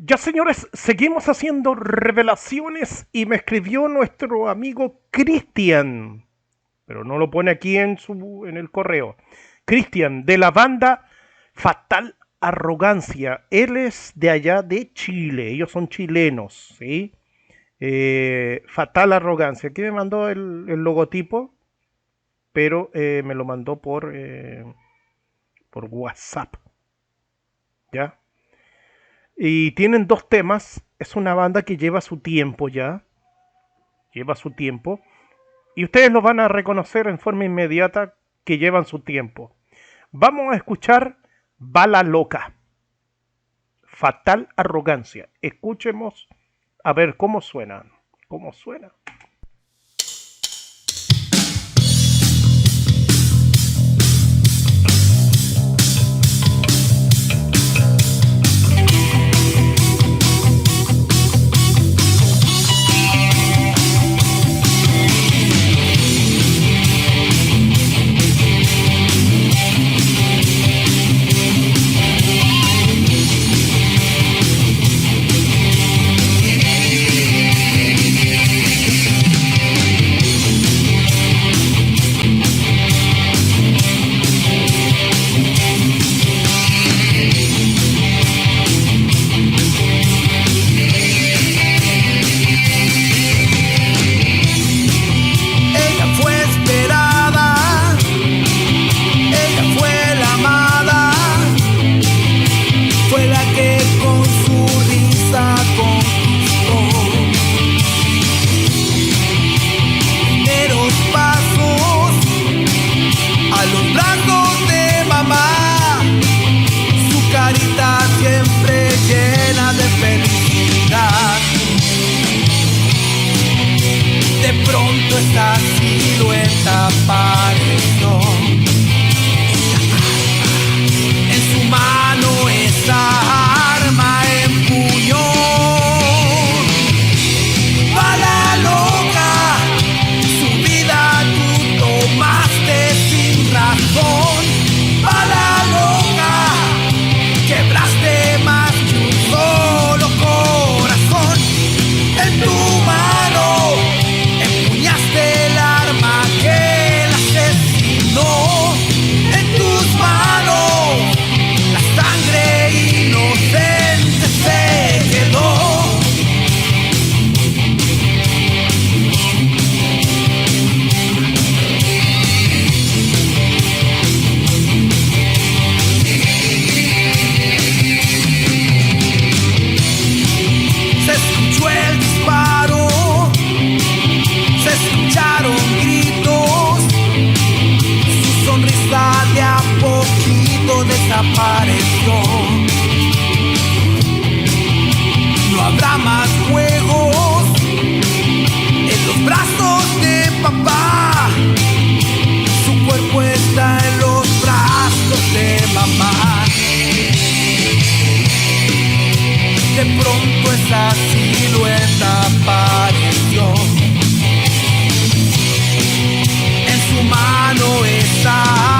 Ya señores, seguimos haciendo revelaciones y me escribió nuestro amigo Cristian, pero no lo pone aquí en, su, en el correo. Cristian, de la banda Fatal Arrogancia. Él es de allá de Chile, ellos son chilenos, ¿sí? Eh, Fatal Arrogancia. Aquí me mandó el, logotipo, pero eh, me lo mandó por, eh, por WhatsApp. ¿Ya? Y tienen dos temas. Es una banda que lleva su tiempo ya. Lleva su tiempo. Y ustedes lo van a reconocer en forma inmediata que llevan su tiempo. Vamos a escuchar Bala Loca. Fatal arrogancia. Escuchemos a ver cómo suena. ¿Cómo suena? En tus manos la sangre inocente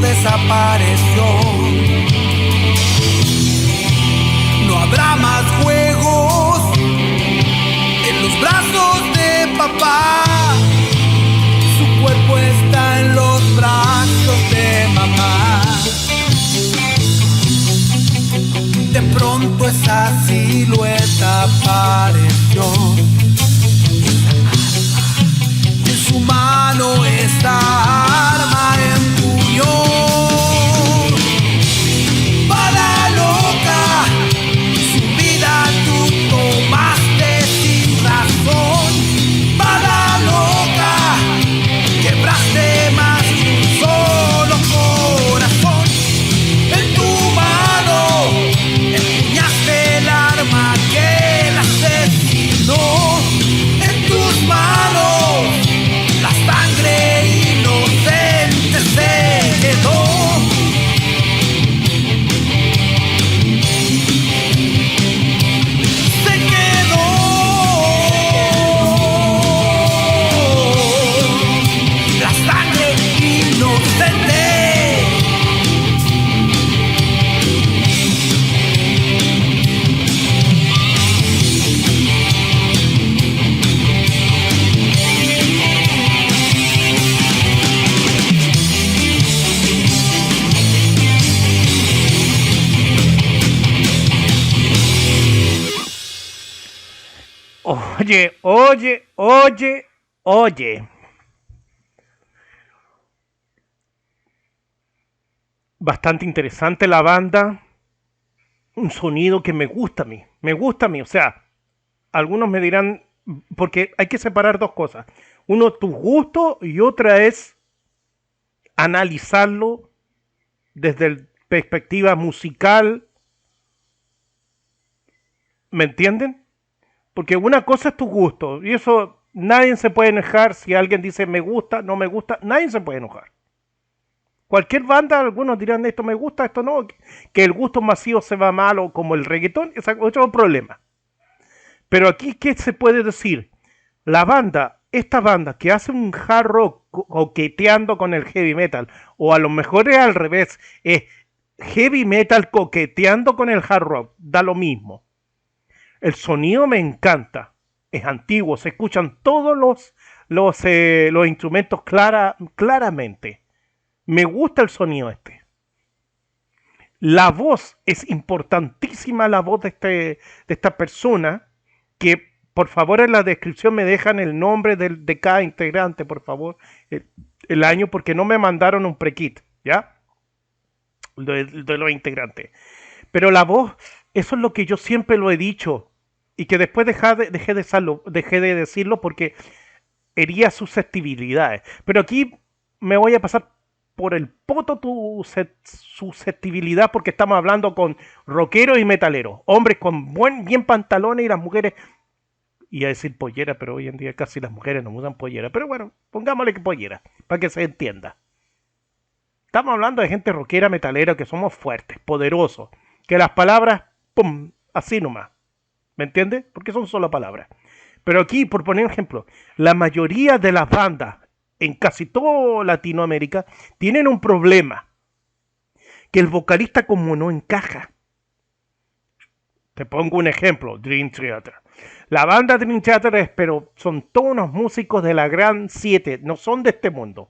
desapareció. No habrá más juegos en los brazos de papá. Su cuerpo está en los brazos de mamá. De pronto esa silueta apareció. Oye, oye, oye, oye. Bastante interesante la banda. Un sonido que me gusta a mí. Me gusta a mí. O sea, algunos me dirán, porque hay que separar dos cosas. Uno, tu gusto y otra es analizarlo desde la perspectiva musical. ¿Me entienden? Porque una cosa es tu gusto, y eso nadie se puede enojar si alguien dice me gusta, no me gusta, nadie se puede enojar. Cualquier banda, algunos dirán esto me gusta, esto no, que el gusto masivo se va malo como el reggaetón, es otro problema. Pero aquí, ¿qué se puede decir? La banda, esta banda que hace un hard rock co- coqueteando con el heavy metal, o a lo mejor es al revés, es heavy metal coqueteando con el hard rock, da lo mismo. El sonido me encanta. Es antiguo, se escuchan todos los, los, eh, los instrumentos clara, claramente. Me gusta el sonido este. La voz es importantísima, la voz de, este, de esta persona, que por favor en la descripción me dejan el nombre del- de cada integrante, por favor, el, el año, porque no me mandaron un pre-kit, ¿ya? De, de los integrantes. Pero la voz, eso es lo que yo siempre lo he dicho y que después dejé, de dejé de decirlo porque hería susceptibilidades. Pero aquí me voy a pasar por el poto tu susceptibilidad porque estamos hablando con rockeros y metaleros, hombres con buen, bien pantalones y las mujeres, y a decir pollera, pero hoy en día casi las mujeres no usan pollera, pero bueno, pongámosle que pollera, para que se entienda. Estamos hablando de gente rockera, metalera, que somos fuertes, poderosos, que las palabras, pum, así nomás. ¿Me entiendes? Porque son solo palabras. Pero aquí, por poner un ejemplo, la mayoría de las bandas en casi toda Latinoamérica tienen un problema. Que el vocalista como no encaja. Te pongo un ejemplo, Dream Theater. La banda Dream Theater es, pero son todos unos músicos de la gran siete, no son de este mundo.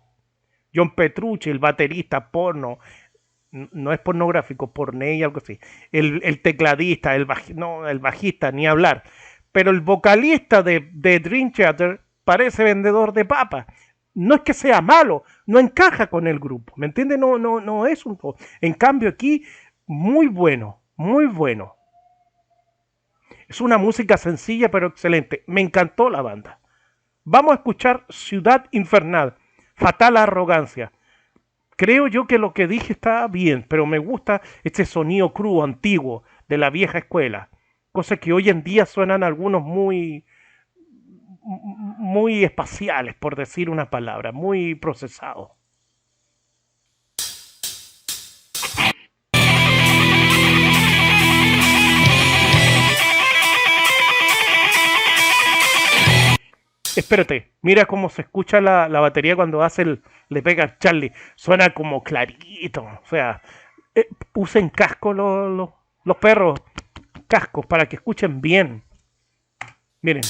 John Petrucci, el baterista porno, no es pornográfico, porné algo así. El, tecladista, el, bajista, ni hablar. Pero el vocalista de, de Dream Theater parece vendedor de papas. No es que sea malo, no encaja con el grupo. ¿Me entiendes? No, no, no es un. En cambio, aquí, muy bueno, muy bueno. Es una música sencilla pero excelente. Me encantó la banda. Vamos a escuchar Ciudad Infernal, Fatal Arrogancia. Creo yo que lo que dije está bien, pero me gusta este sonido crudo, antiguo, de la vieja escuela. Cosas que hoy en día suenan algunos muy, muy espaciales, por decir una palabra, muy procesados. Espérate, mira cómo se escucha la, la batería cuando hace el, le pega al Charlie. Suena como clarito. O sea, eh, usen casco los, los, los perros, cascos, para que escuchen bien. Miren.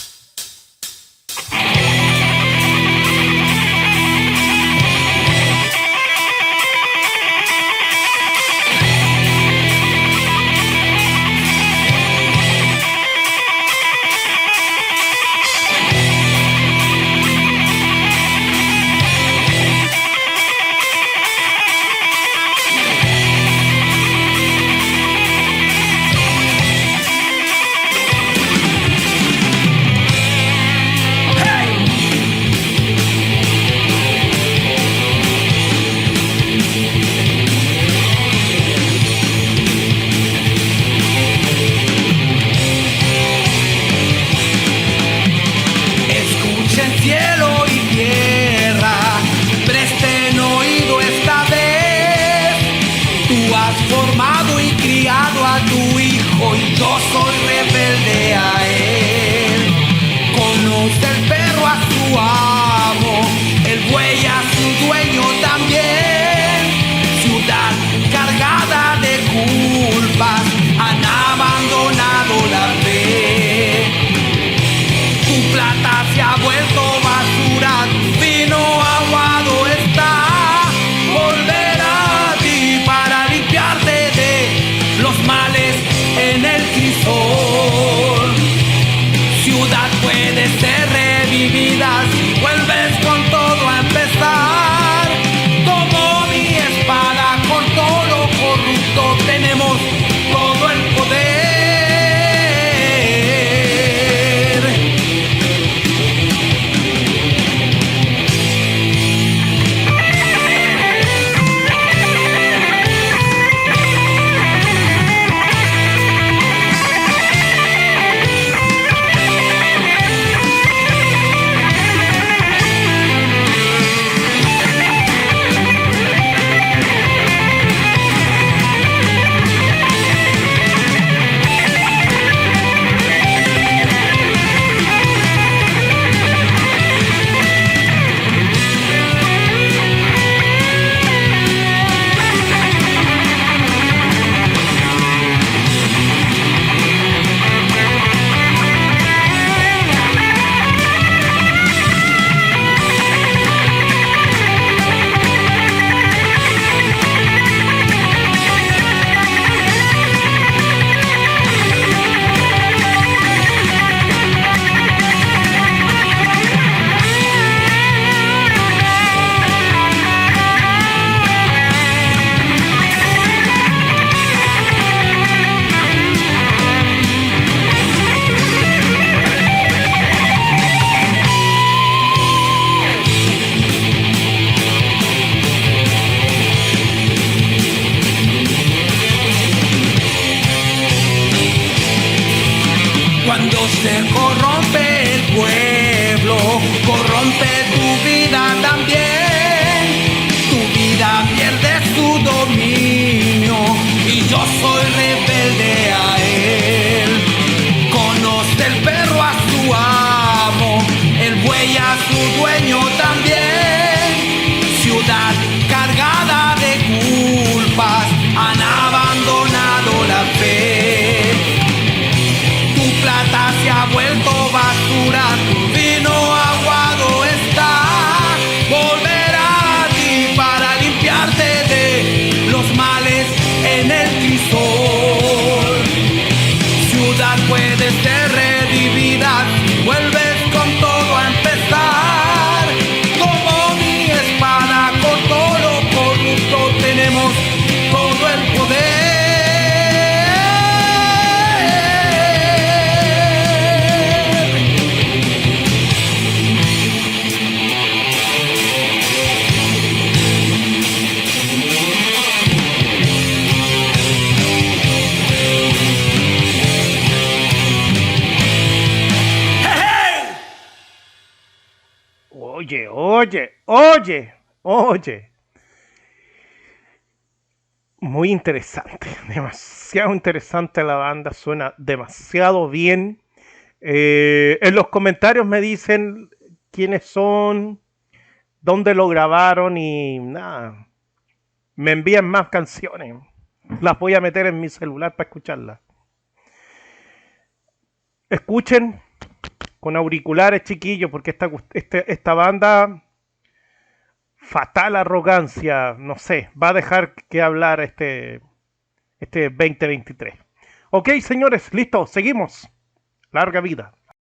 Oye, oye, oye. Muy interesante, demasiado interesante la banda, suena demasiado bien. Eh, en los comentarios me dicen quiénes son, dónde lo grabaron y nada. Me envían más canciones. Las voy a meter en mi celular para escucharlas. Escuchen con auriculares, chiquillos, porque esta, esta banda fatal arrogancia, no sé, va a dejar que hablar este, este 2023. Ok, señores, listo, seguimos. Larga vida.